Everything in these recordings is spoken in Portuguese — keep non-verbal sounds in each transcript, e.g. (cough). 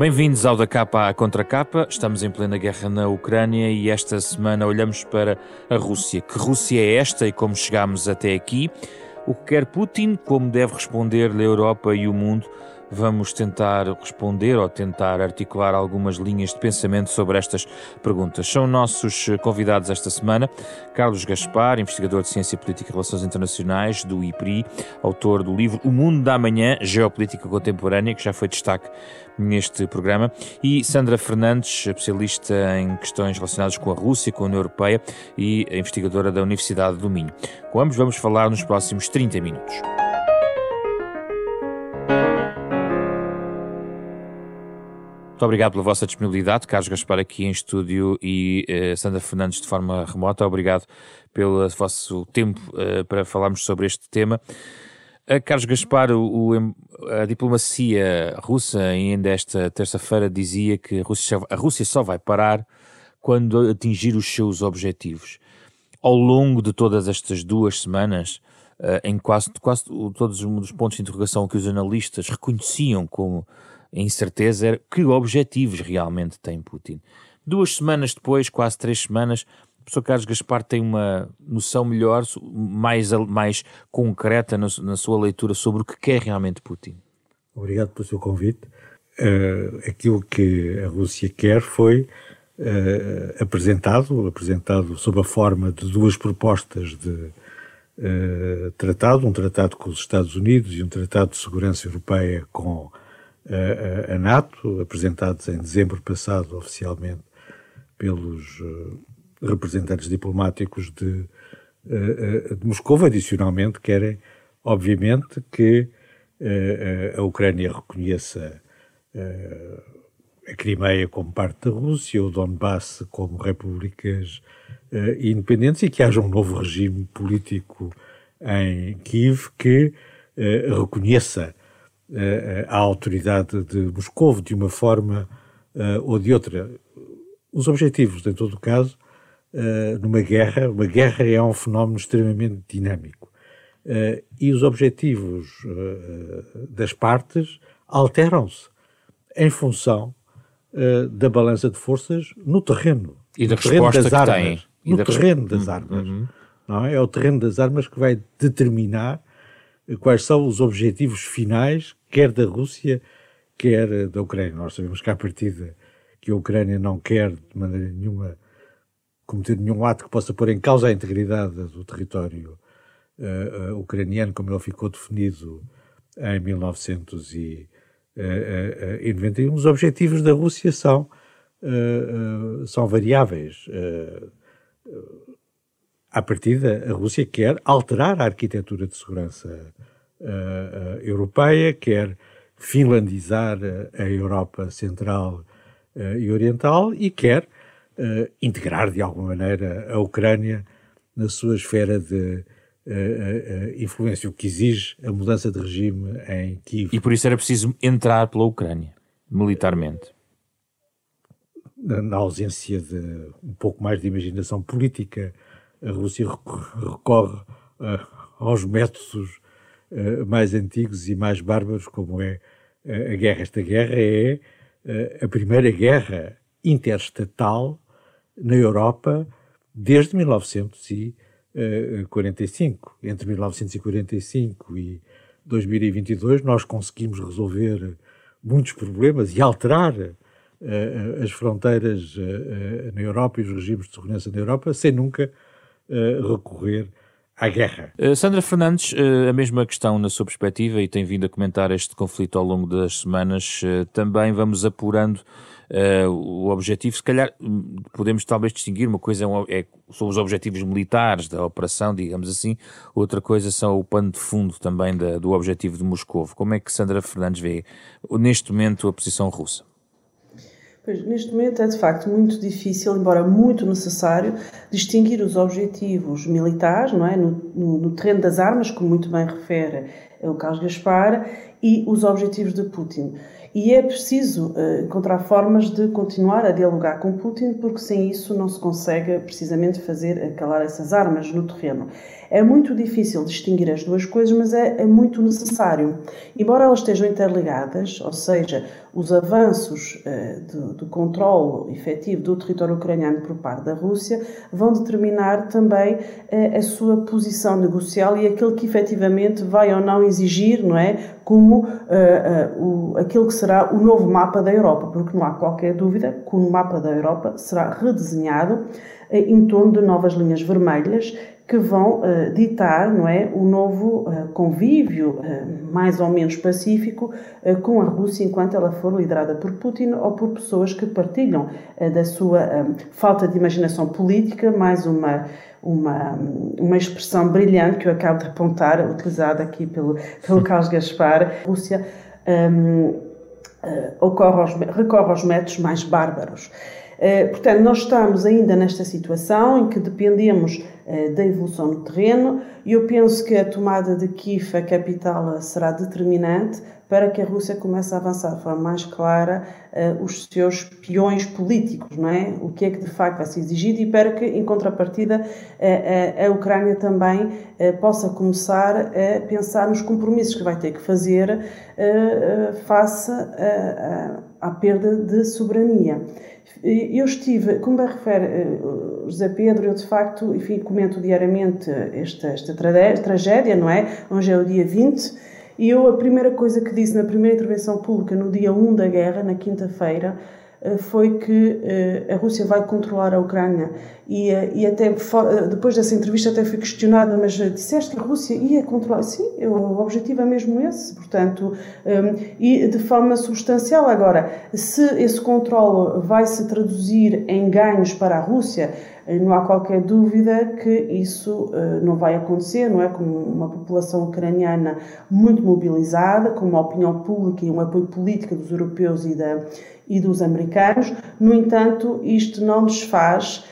Bem-vindos ao da capa à contracapa. Estamos em plena guerra na Ucrânia e esta semana olhamos para a Rússia. Que Rússia é esta e como chegamos até aqui? O que quer Putin? Como deve responder-lhe a Europa e o mundo? Vamos tentar responder ou tentar articular algumas linhas de pensamento sobre estas perguntas. São nossos convidados esta semana Carlos Gaspar, investigador de Ciência Política e Relações Internacionais do IPRI, autor do livro O Mundo da Manhã, Geopolítica Contemporânea, que já foi destaque neste programa, e Sandra Fernandes, especialista em questões relacionadas com a Rússia, com a União Europeia e investigadora da Universidade do Minho. Com ambos vamos falar nos próximos 30 minutos. Muito obrigado pela vossa disponibilidade, Carlos Gaspar aqui em estúdio e uh, Sandra Fernandes de forma remota. Obrigado pelo vosso tempo uh, para falarmos sobre este tema. Uh, Carlos Gaspar, o, o, a diplomacia russa ainda esta terça-feira dizia que a Rússia, a Rússia só vai parar quando atingir os seus objetivos. Ao longo de todas estas duas semanas, em quase, quase todos os pontos de interrogação que os analistas reconheciam como a incerteza era que objetivos realmente tem Putin. Duas semanas depois, quase três semanas, o professor Carlos Gaspar tem uma noção melhor, mais, mais concreta na, na sua leitura sobre o que quer realmente Putin. Obrigado pelo seu convite. Uh, aquilo que a Rússia quer foi uh, apresentado, apresentado sob a forma de duas propostas de uh, tratado, um tratado com os Estados Unidos e um tratado de segurança europeia com a, NATO, apresentados em dezembro passado oficialmente pelos uh, representantes diplomáticos de, uh, de Moscou, adicionalmente querem, obviamente, que a Ucrânia reconheça a Crimeia como parte da Rússia, o Donbass como repúblicas independentes e que haja um novo regime político em Kiev que reconheça à autoridade de Moscou de uma forma uh, ou de outra. Os objetivos, em todo o caso, uh, numa guerra, uma guerra é um fenómeno extremamente dinâmico. E os objetivos das partes alteram-se em função da balança de forças no terreno. E da terreno das armas, tem. No terreno das uhum. armas. Uhum. Não é? é o terreno das armas que vai determinar quais são os objetivos finais quer da Rússia, quer da Ucrânia. Nós sabemos que, à partida, que a Ucrânia não quer, de maneira nenhuma, cometer nenhum ato que possa pôr em causa a integridade do território uh, uh, ucraniano, como ele ficou definido em 1991. Os objetivos da Rússia são, uh, são variáveis. À partida, a Rússia quer alterar a arquitetura de segurança uh, europeia, quer finlandizar a Europa Central uh, e Oriental e quer uh, integrar de alguma maneira a Ucrânia na sua esfera de influência, o que exige a mudança de regime em Kiev. E por isso era preciso entrar pela Ucrânia, militarmente. Na ausência de um pouco mais de imaginação política, a Rússia recorre aos métodos uh, mais antigos e mais bárbaros, como é uh, a guerra. Esta guerra é a primeira guerra interestatal na Europa desde 1945. Entre 1945 e 2022 nós conseguimos resolver muitos problemas e alterar as fronteiras na Europa e os regimes de segurança na Europa sem nunca recorrer à guerra. Uh, Sandra Fernandes, uh, a mesma questão na sua perspectiva e tem vindo a comentar este conflito ao longo das semanas. Também vamos apurando o objetivo. Se calhar hum, podemos talvez distinguir uma coisa é, é, são os objetivos militares da operação, digamos assim, outra coisa são o pano de fundo também da, do objetivo de Moscou. Como é que Sandra Fernandes vê neste momento a posição russa? Pois, neste momento é de facto muito difícil, embora muito necessário, distinguir os objetivos militares, não é? no, no, no terreno das armas, como muito bem refere o Carlos Gaspar, e os objetivos de Putin. E é preciso uh, encontrar formas de continuar a dialogar com Putin, porque sem isso não se consegue precisamente fazer calar essas armas no terreno. É muito difícil distinguir as duas coisas, mas é, é muito necessário. Embora elas estejam interligadas, ou seja, os avanços uh, do, do controle efetivo do território ucraniano por parte da Rússia vão determinar também uh, a sua posição negocial e aquilo que efetivamente vai ou não exigir, não é? Como uh, o, aquilo que será o novo mapa da Europa, porque não há qualquer dúvida que o mapa da Europa será redesenhado em torno de novas linhas vermelhas que vão uh, ditar não é, o novo uh, convívio uh, mais ou menos pacífico com a Rússia enquanto ela for liderada por Putin ou por pessoas que partilham da sua falta de imaginação política, mais uma, uma, uma expressão brilhante que eu acabo de apontar, utilizada aqui pelo, pelo Carlos Gaspar, a Rússia um, aos, recorre aos métodos mais bárbaros. Portanto, nós estamos ainda nesta situação em que dependemos eh, da evolução no terreno e eu penso que a tomada de Kiev, a capital, será determinante para que a Rússia comece a avançar de forma mais clara uh, os seus peões políticos, não é? O que é que de facto vai ser exigido e para que, em contrapartida, a Ucrânia também possa começar a pensar nos compromissos que vai ter que fazer face à perda de soberania. Eu estive, como bem refere uh, José Pedro, eu de facto, enfim, comento diariamente esta, esta tragédia, não é? Hoje é o dia 20, e eu a primeira coisa que disse na primeira intervenção pública, no dia 1 da guerra, na quinta-feira, foi que uh, a Rússia vai controlar a Ucrânia e, eh, e até eh, depois dessa entrevista até fui questionada, mas eh, disseste que a Rússia ia controlar. Sim, o objetivo é mesmo esse, portanto, um, e de forma substancial. Agora, se esse controle vai se traduzir em ganhos para a Rússia, não há qualquer dúvida que isso não vai acontecer, não é? Com uma população ucraniana muito mobilizada, com uma opinião pública e um apoio político dos europeus e, da, e dos americanos. No entanto, isto não desfaz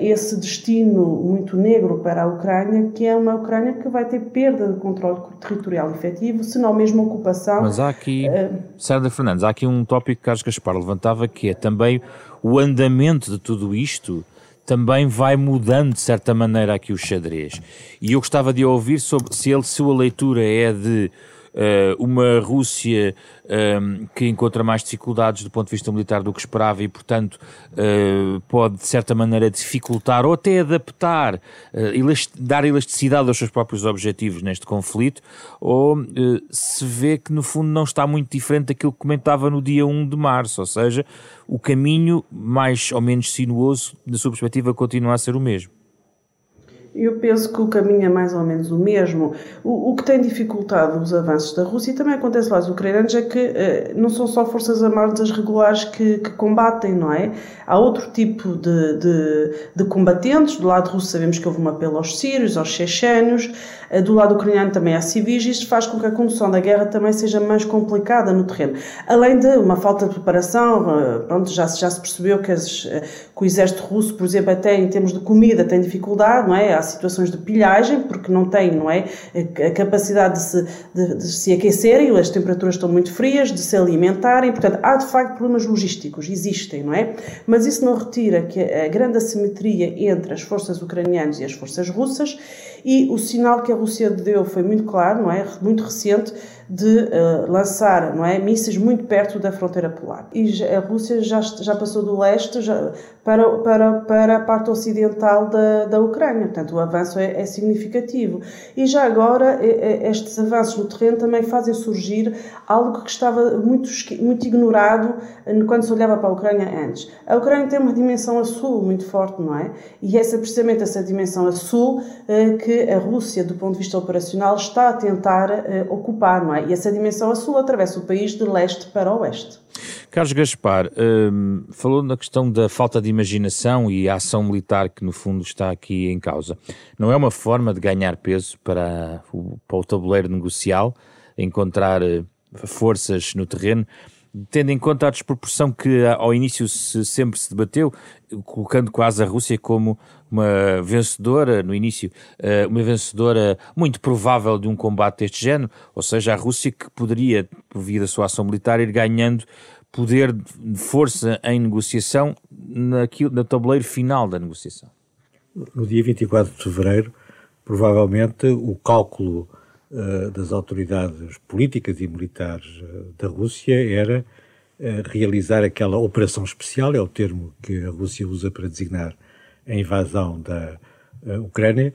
esse destino muito negro para a Ucrânia, que é uma Ucrânia que vai ter perda de controle territorial efetivo, se não mesmo ocupação. Mas há aqui, uh, Sandra Fernandes, há aqui um tópico que Carlos Gaspar levantava, que é também o andamento de tudo isto também vai mudando de certa maneira aqui o xadrez. E eu gostava de ouvir sobre se, ele, se a leitura é de uma Rússia ehm, que encontra mais dificuldades do ponto de vista militar do que esperava e, portanto, uh, pode, de certa maneira, dificultar ou até adaptar, elast dar elasticidade aos seus próprios objetivos neste conflito, ou se vê que, no fundo, não está muito diferente daquilo que comentava no dia 1 de março, ou seja, o caminho, mais ou menos sinuoso, da sua perspectiva, continua a ser o mesmo. Eu penso que o caminho é mais ou menos o mesmo. O, o que tem dificultado os avanços da Rússia, e também acontece lá os ucranianos, é que eh, não são só forças armadas regulares que, que, combatem, não é? Há outro tipo de, de, de, combatentes. Do lado russo sabemos que houve um apelo aos sírios, aos chechénios. Eh, do lado ucraniano também há civis. Isto faz com que a condução da guerra também seja mais complicada no terreno. Além de uma falta de preparação, eh, pronto, já, já se percebeu que, as, que o exército russo, por exemplo, até em termos de comida tem dificuldade, não é? Situações de pilhagem, porque não têm não é, a capacidade de se, de, de se aquecerem, as temperaturas estão muito frias, de se alimentarem, portanto, há de facto problemas logísticos, existem, não é? Mas isso não retira que a grande assimetria entre as forças ucranianas e as forças russas, e o sinal que a Rússia deu foi muito claro, não é? Muito recente, de uh, lançar não é, mísseis muito perto da fronteira polar. E a Rússia já, já passou do leste já, para, para, para a parte ocidental da, da Ucrânia, portanto o avanço é, é significativo. E já agora estes avanços no terreno também fazem surgir algo que estava muito, muito ignorado quando se olhava para a Ucrânia antes. A Ucrânia tem uma dimensão a sul muito forte, não é? E essa precisamente essa dimensão a sul eh, que a Rússia, do ponto de vista operacional, está a tentar eh, ocupar, não é? E essa dimensão a sul atravessa o país de leste para oeste. Carlos Gaspar, um, falou na questão da falta de imaginação e a ação militar que no fundo está aqui em causa. Não é uma forma de ganhar peso para o, para o tabuleiro negocial, encontrar uh, forças no terreno, tendo em conta a desproporção que ao início se, sempre se debateu, colocando quase a Rússia como uma vencedora no início, uh, uma vencedora muito provável de um combate deste género, ou seja, a Rússia que poderia, por via da sua ação militar, ir ganhando poder de força em negociação naquilo, no tabuleiro final da negociação? No dia 24 de fevereiro, provavelmente o cálculo das autoridades políticas e militares uh, da Rússia era uh, realizar aquela operação especial, é o termo que a Rússia usa para designar a invasão da Ucrânia,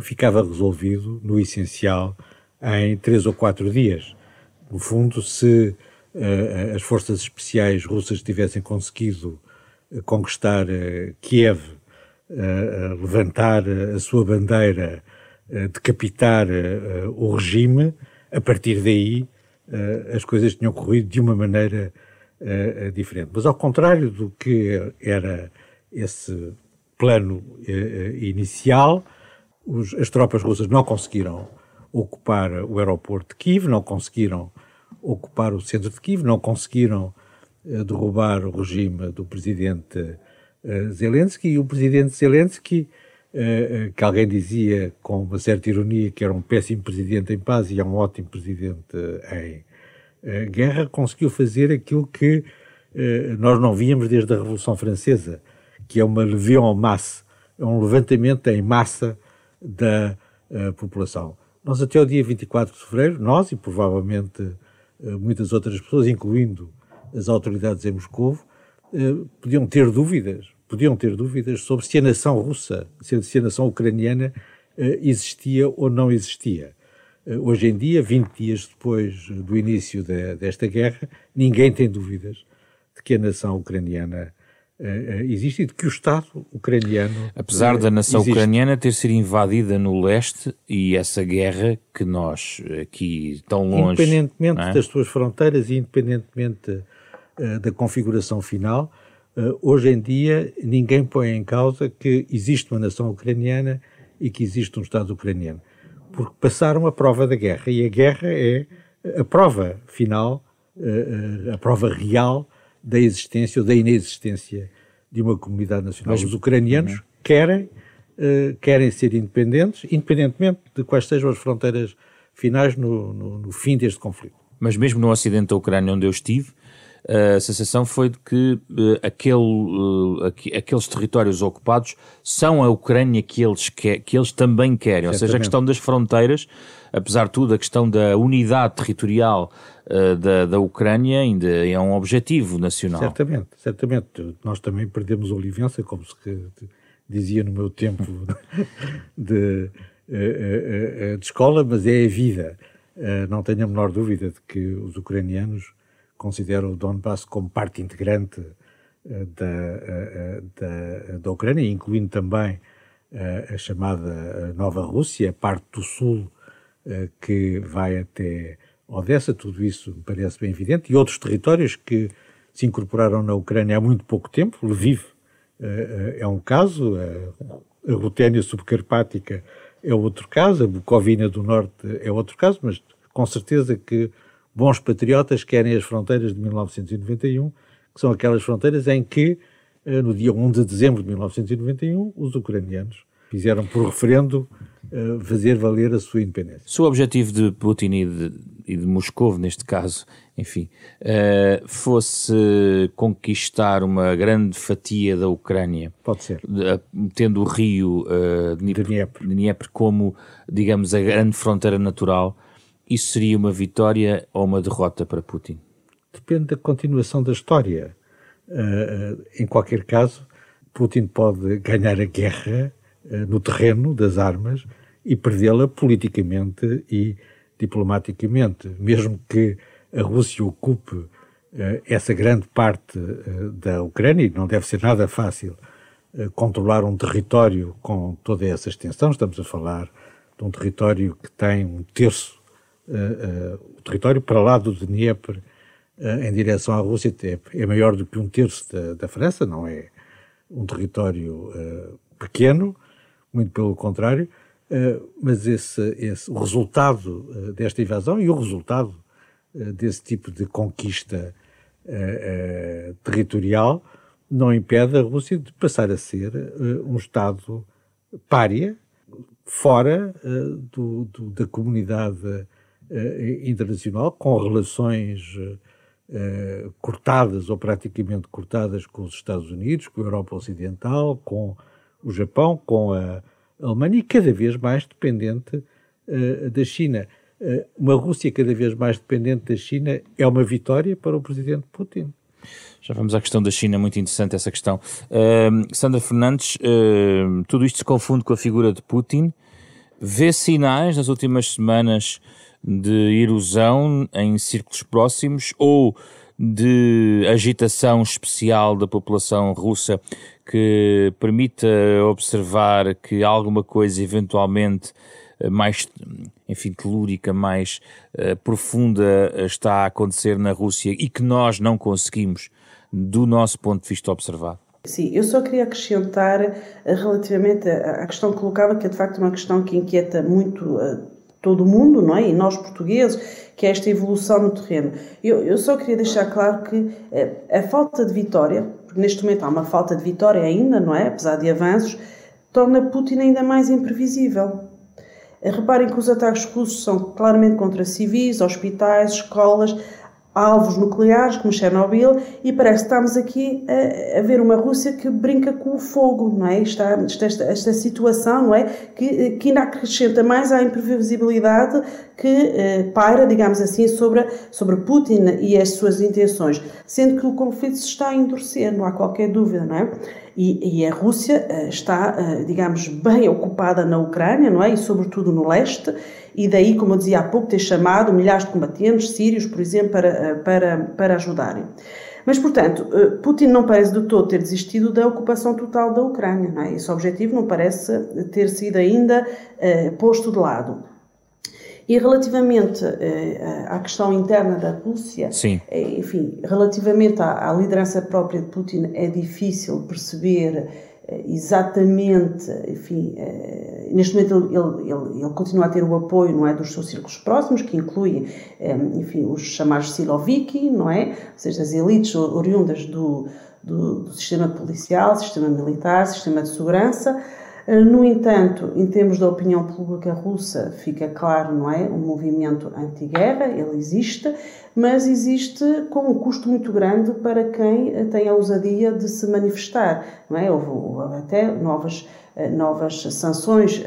ficava resolvido no essencial em três ou quatro dias. No fundo, se as forças especiais russas tivessem conseguido eh, conquistar Kiev, levantar a sua bandeira, decapitar o regime, a partir daí as coisas tinham corrido de uma maneira diferente. Mas ao contrário do que era esse plano inicial, as tropas russas não conseguiram ocupar o aeroporto de Kiev, não conseguiram ocupar o centro de Kiev, não conseguiram derrubar o regime do presidente Zelensky e o presidente Zelensky, que alguém dizia com uma certa ironia que era um péssimo presidente em paz e é um ótimo presidente em guerra, conseguiu fazer aquilo que nós não víamos desde a Revolução Francesa, que é uma levée en masse, é um levantamento em massa da população. Nós até o dia 24 de fevereiro, nós e provavelmente eh, muitas outras pessoas, incluindo as autoridades em Moscou, eh, podiam ter dúvidas, podiam ter dúvidas sobre se a nação russa, se a nação ucraniana eh, existia ou não existia. Hoje em dia, 20 dias depois do início de, desta guerra, ninguém tem dúvidas de que a nação ucraniana existe e de que o Estado ucraniano. Apesar da nação existe. ucraniana ter sido invadida no leste e essa guerra que nós aqui tão longe. Independentemente é? das suas fronteiras e independentemente da configuração final, uh, hoje em dia ninguém põe em causa que existe uma nação ucraniana e que existe um Estado ucraniano. Porque passaram a prova da guerra e a guerra é a prova final, uh, a prova real da existência ou da inexistência de uma comunidade nacional. Mas, Os ucranianos uhum. querem, uh, querem ser independentes, independentemente de quais sejam as fronteiras finais no, no, no fim deste conflito. Mas mesmo no ocidente da Ucrânia, onde eu estive, a sensação foi de que uh, aquele, uh, aqueles territórios ocupados são a Ucrânia que eles, que, que eles também querem. Certamente. Ou seja, a questão das fronteiras, apesar de tudo, a questão da unidade territorial uh, da, da Ucrânia ainda é um objetivo nacional. Certamente, certamente. Nós também perdemos a Olivença, como se dizia no meu tempo (laughs) de, de escola, mas é a vida. não tenho a menor dúvida de que os ucranianos considera o Donbass como parte integrante uh, da, uh, da, da Ucrânia, incluindo também a chamada Nova Rússia, a parte do sul que vai até Odessa, tudo isso me parece bem evidente, e outros territórios que se incorporaram na Ucrânia há muito pouco tempo, Lviv é um caso, a Ruténia subcarpática é outro caso, a Bucovina do Norte é outro caso, mas com certeza que bons patriotas querem as fronteiras de 1991, que são aquelas fronteiras em que, eh, no dia 1 de dezembro de 1991, os ucranianos fizeram por referendo eh, fazer valer a sua independência. Se o objetivo de Putin e de, e de Moscou, neste caso, enfim, uh, fosse conquistar uma grande fatia da Ucrânia, pode ser, tendo o rio uh, Dnieper, Dnieper. Dnieper como, digamos, a grande fronteira natural, isso seria uma vitória ou uma derrota para Putin? Depende da continuação da história. Uh, em qualquer caso, Putin pode ganhar a guerra uh, no terreno das armas e perdê-la politicamente e diplomaticamente, mesmo que a Rússia ocupe uh, essa grande parte da Ucrânia, e não deve ser nada fácil controlar um território com toda essa extensão, estamos a falar de um território que tem um terço, o território para lá do Dnieper, eh, em direção à Rússia é, é maior do que um terço da, da França, não é um território pequeno, muito pelo contrário, mas esse, esse, o resultado desta invasão e o resultado desse tipo de conquista territorial não impede a Rússia de passar a ser um Estado pária, fora do, do, da comunidade internacional, com relações eh, cortadas ou praticamente cortadas com os Estados Unidos, com a Europa Ocidental, com o Japão, com a Alemanha e cada vez mais dependente da China. Uma Rússia cada vez mais dependente da China é uma vitória para o presidente Putin. Já vamos à questão da China, muito interessante essa questão. Uh, Sandra Fernandes, uh, tudo isto se confunde com a figura de Putin. Vê sinais nas últimas semanas de erosão em círculos próximos ou de agitação especial da população russa que permita observar que alguma coisa eventualmente eh, mais, enfim, telúrica, mais uh, profunda está a acontecer na Rússia e que nós não conseguimos, do nosso ponto de vista, observar? Sim, eu só queria acrescentar eh, relativamente à questão que colocava, que é de facto uma questão que inquieta muito uh, todo o mundo, não é? E nós portugueses, que é esta evolução no terreno. Eu, eu só queria deixar claro que eh, a falta de vitória, porque neste momento há uma falta de vitória ainda, não é? Apesar de avanços, torna Putin ainda mais imprevisível. Eh, reparem que os ataques russos são claramente contra civis, hospitais, escolas, alvos nucleares, como Chernobyl, e parece que estamos aqui a, a, ver uma Rússia que brinca com o fogo, não é? Esta, esta, esta situação, não é? Que, que ainda acrescenta mais à imprevisibilidade que eh, paira, digamos assim, sobre, sobre Putin e as suas intenções, sendo que o conflito se está a endurecer, não há qualquer dúvida, não é? E, e a Rússia eh, está, eh, digamos, bem ocupada na Ucrânia, não é? E sobretudo no leste, e daí, como eu dizia há pouco, ter chamado milhares de combatentes sírios, por exemplo, para, eh, para, para ajudarem. Mas, portanto, eh, Putin não parece de todo ter desistido da ocupação total da Ucrânia. É? Esse objetivo não parece ter sido ainda eh, posto de lado. E relativamente eh, à questão interna da Rússia, eh, enfim, relativamente à, à, liderança própria de Putin, é difícil perceber exatamente, enfim, eh, neste momento ele, ele, ele, continua a ter o apoio, não é, dos seus círculos próximos, que inclui, eh, enfim, os chamados Siloviki, não é, ou seja, as elites oriundas do, do, do sistema policial, sistema militar, sistema de segurança, no entanto, em termos da opinião pública russa, fica claro, não é? Um movimento anti-guerra, ele existe, mas existe com um custo muito grande para quem tem a ousadia de se manifestar, não é? Houve, houve até novas, eh, novas sanções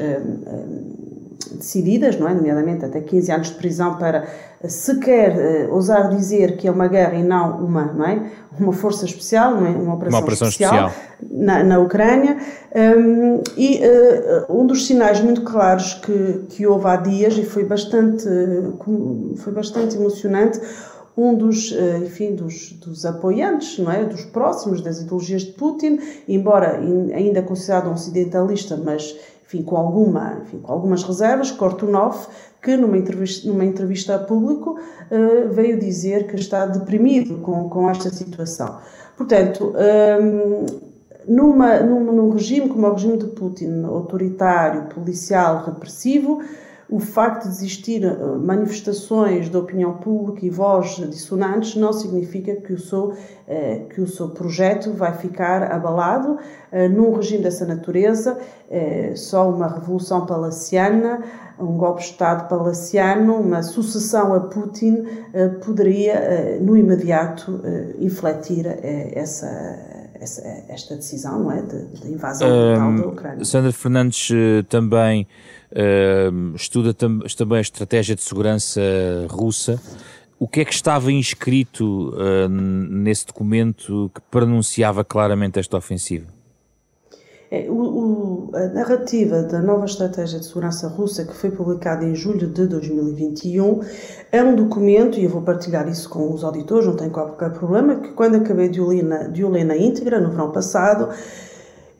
decididas, não é? nomeadamente até 15 anos de prisão para sequer uh, ousar dizer que é uma guerra e não uma, não é? uma força especial, não é? uma operação, uma operação especial, especial. Na, na, Ucrânia. Um, e uh, um dos sinais muito claros que, que houve há dias, e foi bastante, foi bastante emocionante, um dos, enfim, dos, dos apoiantes, não é, dos próximos das ideologias de Putin, embora ainda considerado um ocidentalista, mas enfim, com, alguma, enfim, com algumas reservas, Kortunov, que numa entrevista, numa entrevista a público uh, veio dizer que está deprimido com, com esta situação. Portanto, um, ehm, numa, num, num regime como o regime de Putin, autoritário, policial, repressivo, o facto de existir eh, manifestações de opinião pública e vozes dissonantes não significa que o seu, eh, que o seu projeto vai ficar abalado. Eh, num regime dessa natureza, só uma revolução palaciana, um golpe de Estado palaciano, uma sucessão a Putin poderia, no imediato, infletir essa essa, esta decisão não é, de, de invasão um, da Ucrânia. Sandra Fernandes também uh, estuda tam também a estratégia de segurança russa. O que é que estava inscrito uh, nesse documento que pronunciava claramente esta ofensiva? É, o, o, a narrativa da nova estratégia de segurança russa, que foi publicada em julho de 2021, é um documento, e eu vou partilhar isso com os auditores, não tem qualquer problema, que quando acabei de o ler na, de o ler na íntegra, no verão passado,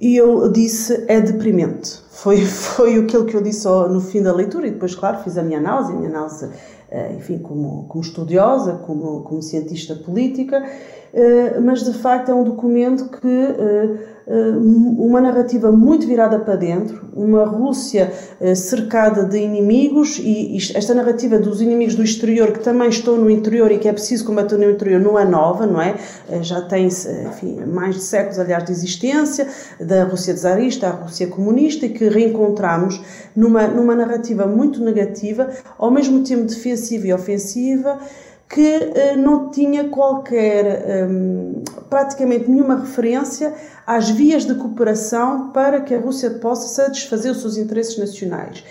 e eu disse, é deprimente. (laughs) Foi, foi aquilo que eu disse no fim da leitura, e depois, claro, fiz a minha análise, a minha análise, eh, enfim, como, como estudiosa, como, como cientista política, eh, mas de facto é um documento que eh, uma narrativa muito virada para dentro, uma Rússia eh, cercada de inimigos e esta narrativa dos inimigos do exterior que também estão no interior e que é preciso combater no interior não é nova, não é? Eh, já tem enfim, mais de séculos, aliás, de existência da Rússia czarista, a Rússia comunista e que reencontramos numa, numa narrativa muito negativa, ao mesmo tempo defensiva e ofensiva, que uh, não tinha qualquer, um, praticamente nenhuma referência às vias de cooperação para que a Rússia possa satisfazer os seus interesses nacionais.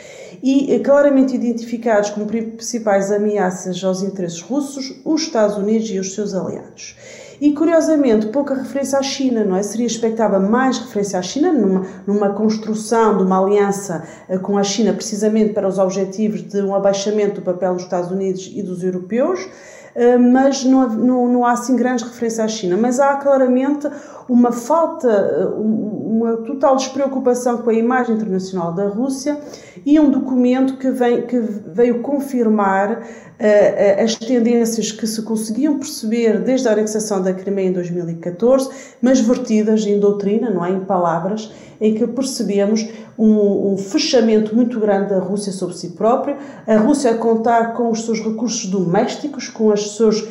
E uh, claramente identificados como principais ameaças aos interesses russos, os Estados Unidos e os seus aliados. E curiosamente, pouca referência à China, não é? Seria expectável mais referência à China numa, numa construção de uma aliança uh, com a China, precisamente para os objetivos de um abaixamento do papel dos Estados Unidos e dos europeus. Eh, mas não, não, não há assim grandes referências à China. Mas há claramente uma falta, eh, uma total despreocupação com a imagem internacional da Rússia e um documento que, vem, que veio confirmar uh, as tendências que se conseguiam perceber desde a anexação da Crimeia em 2014, mas vertidas em doutrina, não é? em palavras, em que percebemos um, um, fechamento muito grande da Rússia sobre si própria, a Rússia a contar com os seus recursos domésticos, com seus eh,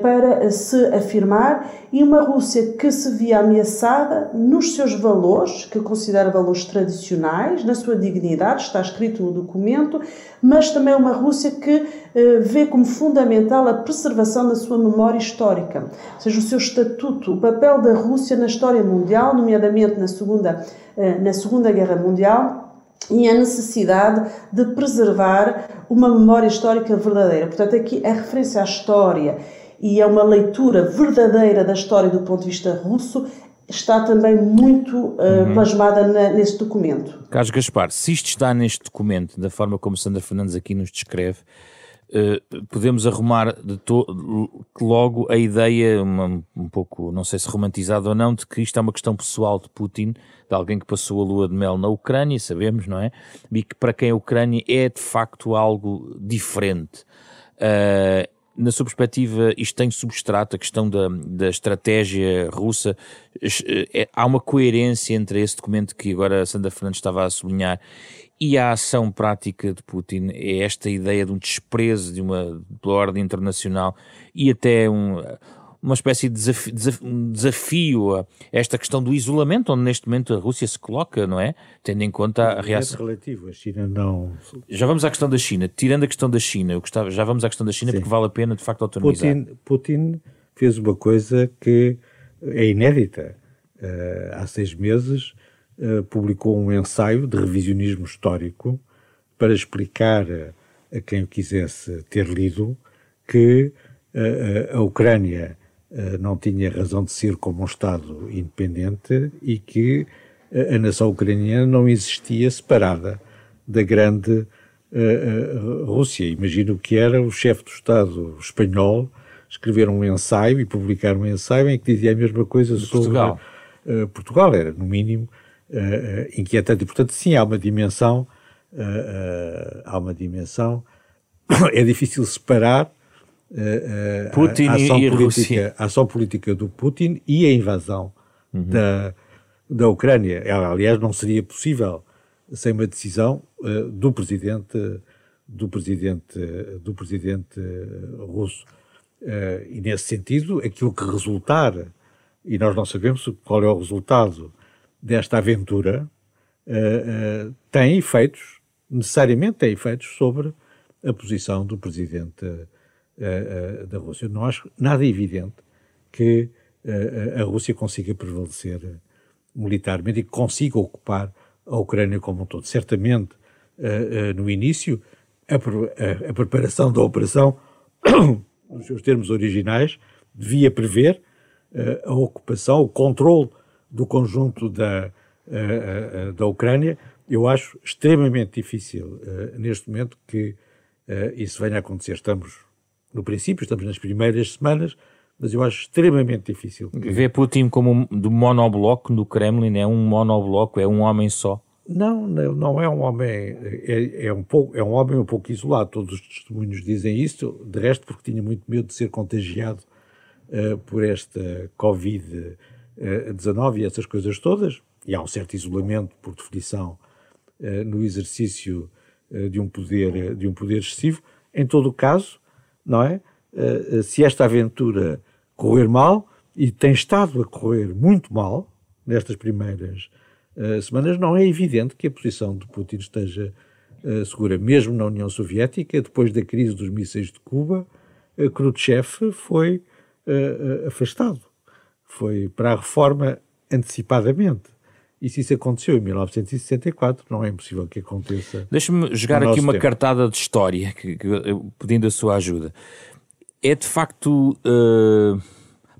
para se afirmar e uma Rússia que se via ameaçada nos seus valores, que considera valores tradicionais, na sua dignidade, está escrito no documento, mas também uma Rússia que eh, vê como fundamental a preservação da sua memória histórica, ou seja, o seu estatuto, o papel da Rússia na história mundial, nomeadamente na Segunda, eh, na segunda Guerra Mundial, e a necessidade de preservar uma memória histórica verdadeira. Portanto, aqui a referência à história e é uma leitura verdadeira da história do ponto de vista russo, está também muito uh, uhum. plasmada na, nesse documento. Carlos Gaspar, se isto está neste documento, da forma como Sandra Fernandes aqui nos descreve, uh, podemos arrumar logo a ideia, uma, um pouco, não sei se romantizada ou não, de que isto é uma questão pessoal de Putin, de alguém que passou a lua de mel na Ucrânia, sabemos, não é? E que para quem a Ucrânia é de facto algo diferente. Uh, na sua perspectiva, isto tem substrato, a questão da, da estratégia russa, é, há uma coerência entre esse documento que agora Sandra Fernandes estava a sublinhar e a ação prática de Putin, é esta ideia de um desprezo de uma de ordem internacional e até um, uma espécie de desafio, desafio, a esta questão do isolamento, onde neste momento a Rússia se coloca, não é? Tendo em conta a reação. É relativo, a China não. Já vamos à questão da China. Tirando a questão da China, eu gostava, já vamos à questão da China Sim. porque vale a pena de facto autonomizar. Putin, Putin fez uma coisa que é inédita. Uh, há seis meses uh, publicou um ensaio de revisionismo histórico para explicar a quem o quisesse ter lido que uh, a Ucrânia eh, não tinha razão de ser como um Estado independente e que a nação ucraniana não existia separada da grande uh, Rússia. Imagino que era o chefe do Estado espanhol escrever um ensaio e publicar um ensaio em que dizia a mesma coisa de sobre Portugal. Portugal. Era, no mínimo, inquietante. E, portanto, sim, há uma dimensão, há uma dimensão, (coughs) é difícil separar Putin a, ação e política, a ação política do Putin e a invasão uhum. da, da Ucrânia. Ela, aliás, não seria possível sem uma decisão uh, do presidente do presidente do presidente russo. Uh, e nesse sentido, aquilo que resultar e nós não sabemos qual é o resultado desta aventura uh, tem efeitos necessariamente tem efeitos sobre a posição do presidente uh, da Rússia. Não acho nada evidente que a Rússia consiga prevalecer militarmente e consiga ocupar a Ucrânia como um todo. Certamente, no início, a, a, a preparação da operação, (coughs) nos seus termos originais, devia prever a ocupação, o controle do conjunto da, da Ucrânia. Eu acho extremamente difícil neste momento que isso venha a acontecer. Estamos no princípio, estamos nas primeiras semanas, mas eu acho extremamente difícil. Que... Vê Putin como do monobloco do Kremlin, é um monobloco, é um homem só? Não, não, não é um homem, é, é, um pouco, é um homem um pouco isolado, todos os testemunhos dizem isso, de resto porque tinha muito medo de ser contagiado uh, por esta Covid-19 e essas coisas todas, e há um certo isolamento, por definição, uh, no exercício uh, de, um poder, de um poder excessivo. Em todo o caso, não é? se esta aventura correr mal, e tem estado a correr muito mal nestas primeiras uh, semanas, não é evidente que a posição de Putin esteja segura. Mesmo na União Soviética, depois da crise dos mísseis de Cuba, Khrushchev foi afastado. Foi para a reforma antecipadamente. E se isso aconteceu em 1964, não é impossível que aconteça. Deixa-me jogar aqui uma tempo. cartada de história, que, que, pedindo a sua ajuda. É de facto. Uh,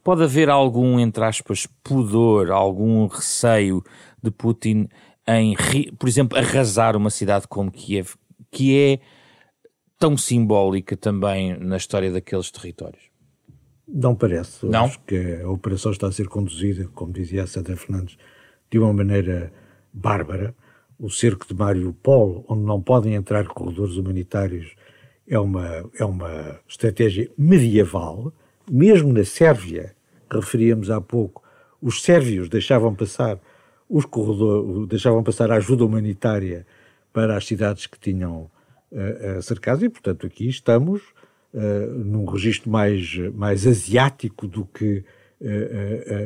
pode haver algum, entre aspas, pudor, algum receio de Putin em, por exemplo, arrasar uma cidade como Kiev, que é tão simbólica também na história daqueles territórios? Não parece. Não? Acho que a operação está a ser conduzida, como dizia a Sandra Fernandes, de uma maneira bárbara. O cerco de Mariupol, onde não podem entrar corredores humanitários, é uma, é uma estratégia medieval. Mesmo na Sérvia, que referíamos há pouco, os sérvios deixavam passar os corredores deixavam passar a ajuda humanitária para as cidades que tinham uh, cercadas e, portanto, aqui estamos uh, num registro mais, mais asiático do que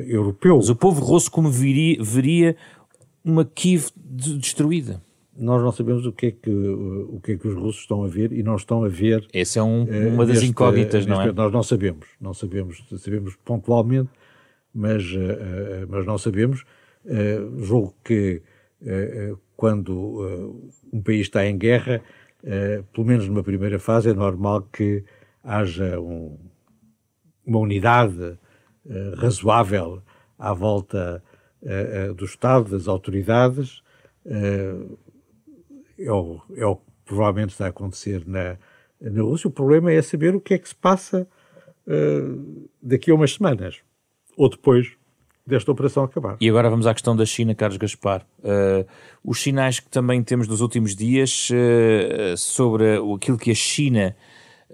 europeu. Mas o povo russo como viria, veria uma Kiev destruída? Nós não sabemos o que, é que, o que é que os russos estão a ver e não estão a ver. Essa é um, uma das incógnitas, não é? Nós não sabemos, não sabemos, sabemos pontualmente, mas, mas não sabemos. Uh, julgo que uh, quando um país está em guerra, pelo menos numa primeira fase, é normal que haja um, uma unidade razoável à volta do Estado, das autoridades. É o, é o que provavelmente está a acontecer na, na Rússia. O problema é saber o que é que se passa daqui a umas semanas ou depois desta operação acabar. E agora vamos à questão da China, Carlos Gaspar. Uh, os sinais que também temos nos últimos dias uh, sobre aquilo que a China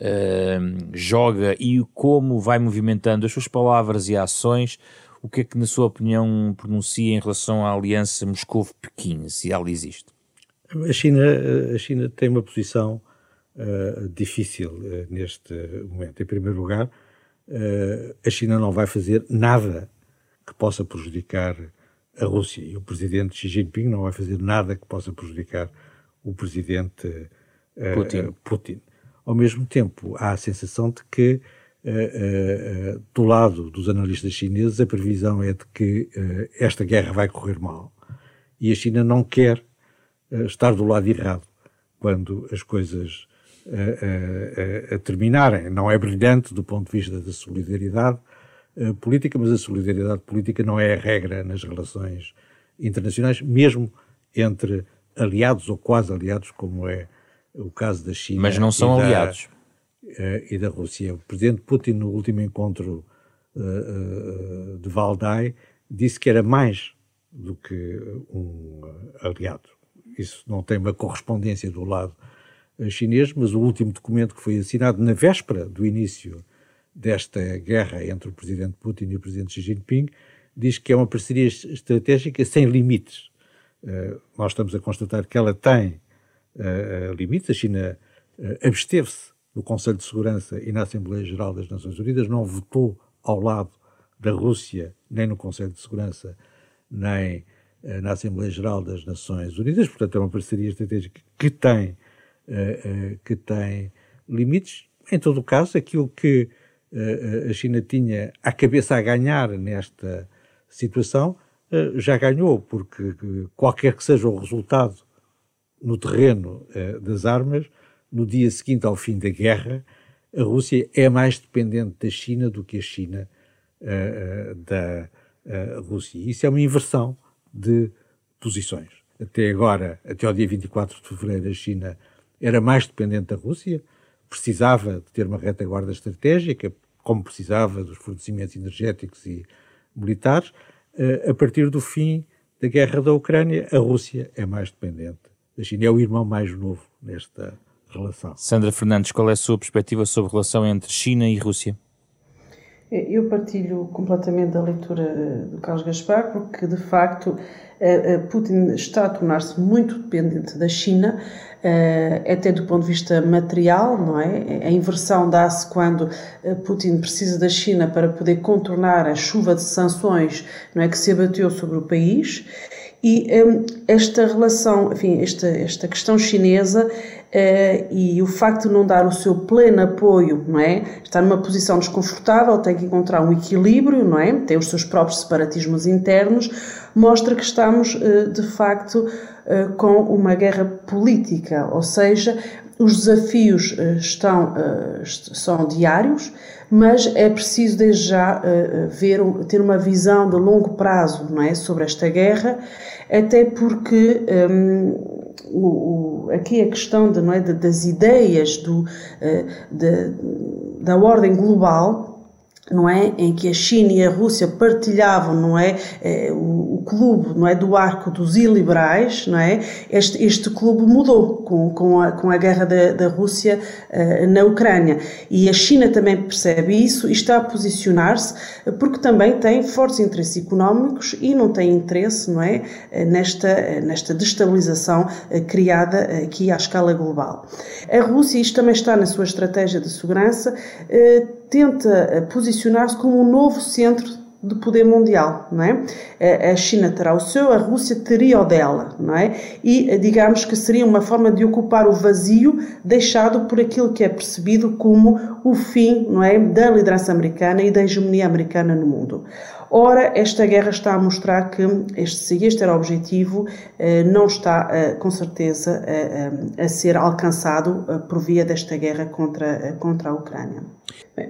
uh, joga e como vai movimentando as suas palavras e ações, o que é que, na sua opinião, pronuncia em relação à aliança Moscou-Pequim, se ela existe? A China, a China tem uma posição difícil neste momento. Em primeiro lugar, a China não vai fazer nada que possa prejudicar a Rússia. E o presidente Xi Jinping não vai fazer nada que possa prejudicar o presidente uh, Putin. Putin. Ao mesmo tempo, há a sensação de que, uh, uh, do lado dos analistas chineses, a previsão é de que esta guerra vai correr mal. E a China não quer estar do lado errado quando as coisas terminarem. Não é brilhante do ponto de vista da solidariedade, política, mas a solidariedade política não é a regra nas relações internacionais, mesmo entre aliados ou quase aliados, como é o caso da China. Mas não são da, aliados. Uh, e da Rússia. O presidente Putin, no último encontro uh, de Valdai, disse que era mais do que um aliado. Isso não tem uma correspondência do lado chinês, mas o último documento que foi assinado na véspera do início desta guerra entre o presidente Putin e o presidente Xi Jinping, diz que é uma parceria estratégica sem limites. Uh, nós estamos a constatar que ela tem uh, limites. A China uh, absteve-se no Conselho de Segurança e na Assembleia Geral das Nações Unidas, não votou ao lado da Rússia, nem no Conselho de Segurança, nem na Assembleia Geral das Nações Unidas. Portanto, é uma parceria estratégica que tem, que tem limites. Em todo o caso, aquilo que a China tinha a cabeça a ganhar nesta situação, já ganhou, porque qualquer que seja o resultado no terreno das armas, no dia seguinte ao fim da guerra, a Rússia é mais dependente da China do que a China da Rússia. Isso é uma inversão de posições. Até agora, até ao dia 24 de fevereiro, a China era mais dependente da Rússia, precisava de ter uma retaguarda estratégica, como precisava dos fornecimentos energéticos e militares. Eh, a partir do fim da guerra da Ucrânia, a Rússia é mais dependente. A China é o irmão mais novo nesta relação. Sandra Fernandes, qual é a sua perspectiva sobre a relação entre China e Rússia? Eu partilho completamente da leitura eh, do Carlos Gaspar, porque de facto eh, eh, Putin está a tornar-se muito dependente da China, até do ponto de vista material, não é? A inversão dá-se quando Putin precisa da China para poder contornar a chuva de sanções, não é, que se abateu sobre o país. E esta relação, enfim, esta, esta questão chinesa Uh, e o facto de não dar o seu pleno apoio, não é? Está numa posição desconfortável, tem que encontrar um equilíbrio, não é? Tem os seus próprios separatismos internos, mostra que estamos, uh, de facto, uh, com uma guerra política, ou seja, os desafios estão, são diários, mas é preciso desde já ver, ter uma visão de longo prazo, não é? Sobre esta guerra, até porque. Um, o, o, aqui a questão de, não é, de, das ideias do, eh, de, da ordem global não é, em que a China e a Rússia partilhavam, não é, é o, o, clube, não é, do arco dos iliberais, não é, este, este clube mudou com, com, a, com a guerra da, da Rússia uh, na Ucrânia. E a China também percebe isso e está a posicionar-se porque também tem fortes interesses económicos e não tem interesse, não é, nesta, nesta destabilização criada aqui à escala global. A Rússia, isto também está na sua estratégia de segurança, uh, tenta eh, posicionar-se como um novo centro de poder mundial, não é? A China terá o seu, a Rússia teria o dela, não é? E eh, digamos que seria uma forma de ocupar o vazio deixado por aquilo que é percebido como o fim, não é, da liderança americana e da hegemonia americana no mundo. Ora, esta guerra está a mostrar que este, se este era o objetivo, eh, não está com certeza a ser alcançado por via desta guerra contra, contra a Ucrânia.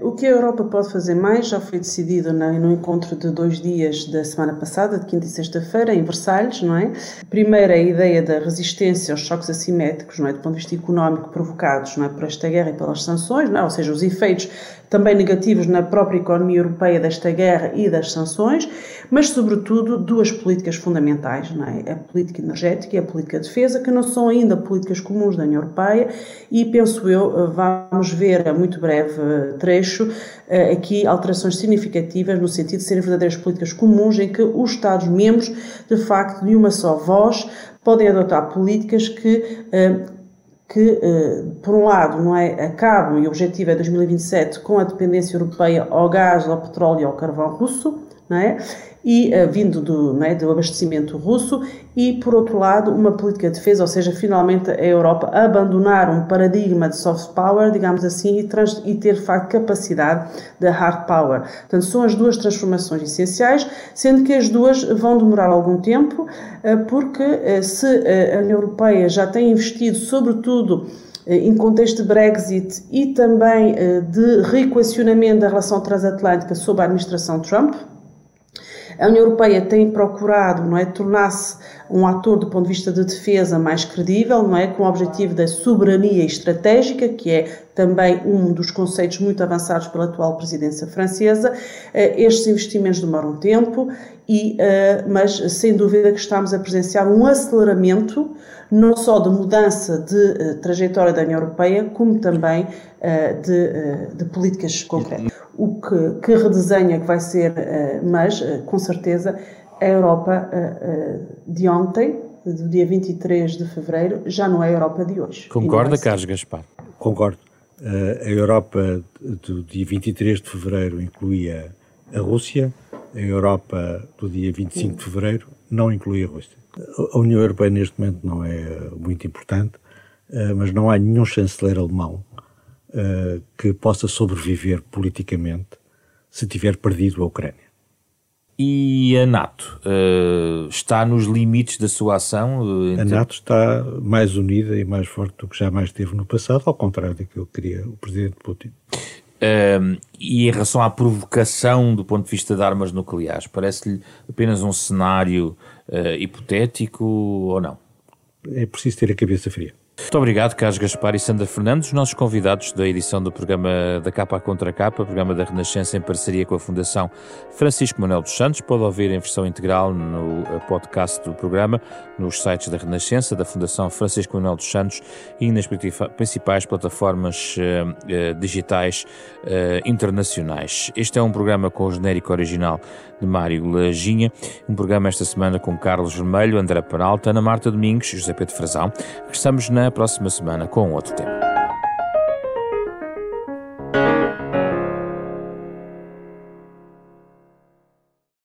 O que a Europa pode fazer mais já foi decidido no encontro de dois dias da semana passada, de quinta e sexta-feira, em Versalhes, não é? Primeiro, a ideia da resistência aos choques assimétricos, não é? Do ponto de vista económico provocados, não é? Por esta guerra e pelas sanções, não é? Ou seja, os efeitos também negativos na própria economia europeia desta guerra e das sanções, mas, sobretudo, duas políticas fundamentais, não é? A política energética e a política de defesa, que não são ainda políticas comuns da União Europeia e, penso eu, vamos ver a muito breve trecho eh, aqui alterações significativas no sentido de serem verdadeiras políticas comuns em que os Estados-membros, de facto, de uma só voz, podem adotar políticas que eh, que, eh, por um lado, não é, acabam, e o objetivo é 2027, com a dependência europeia ao gás, ao petróleo e ao carvão russo, não é? E uh, vindo do, é, do abastecimento russo, e por outro lado, uma política de defesa, ou seja, finalmente a Europa abandonar um paradigma de soft power, digamos assim, e, trans, e ter de facto capacidade de hard power. Portanto, são as duas transformações essenciais, sendo que as duas vão demorar algum tempo, uh, porque uh, se a União Europeia já tem investido, sobretudo, em contexto de Brexit e também de reequacionamento da relação transatlântica sob a administração Trump, a União Europeia tem procurado não é, tornar-se um ator do ponto de vista de defesa mais credível, não é, com o objetivo da soberania estratégica, que é também um dos conceitos muito avançados pela atual presidência francesa. Eh, estes investimentos demoram tempo, e, eh, mas sem dúvida que estamos a presenciar um aceleramento não só de mudança de uh, trajetória da União Europeia, como também uh, de, uh, de, políticas concretas. O que, que redesenha que vai ser, mas com certeza a Europa de ontem, do dia 23 de fevereiro, já não é a Europa de hoje. Concorda, Carlos Gaspar? Concordo. a Europa do dia 23 de fevereiro incluía a Rússia, a Europa do dia 25 de fevereiro não incluía a Rússia. A União Europeia neste momento não é muito importante, eh, mas não há nenhum chanceler alemão uh, que possa sobreviver politicamente se tiver perdido a Ucrânia. E a NATO está nos limites da sua ação? A NATO está mais unida e mais forte do que jamais esteve no passado, ao contrário daquilo que queria o presidente Putin. Uh, e em relação à provocação do ponto de vista de armas nucleares, parece-lhe apenas um cenário hipotético ou não? É preciso ter a cabeça fria. Muito obrigado, Carlos Gaspar e Sandra Fernandes, os nossos convidados da edição do programa da Capa Contra Capa, programa da Renascença em parceria com a Fundação Francisco Manuel dos Santos. Pode ouvir em versão integral no eh, podcast do programa, nos sites da Renascença, da Fundação Francisco Manuel dos Santos e nas principais plataformas uh, digitais uh, internacionais. Este é um programa com o genérico original de Mário Lajinha, um programa esta semana com Carlos Vermelho, André Peralta, Ana Marta Domingos e José Pedro Frazão. Estamos na próxima semana com outro tema.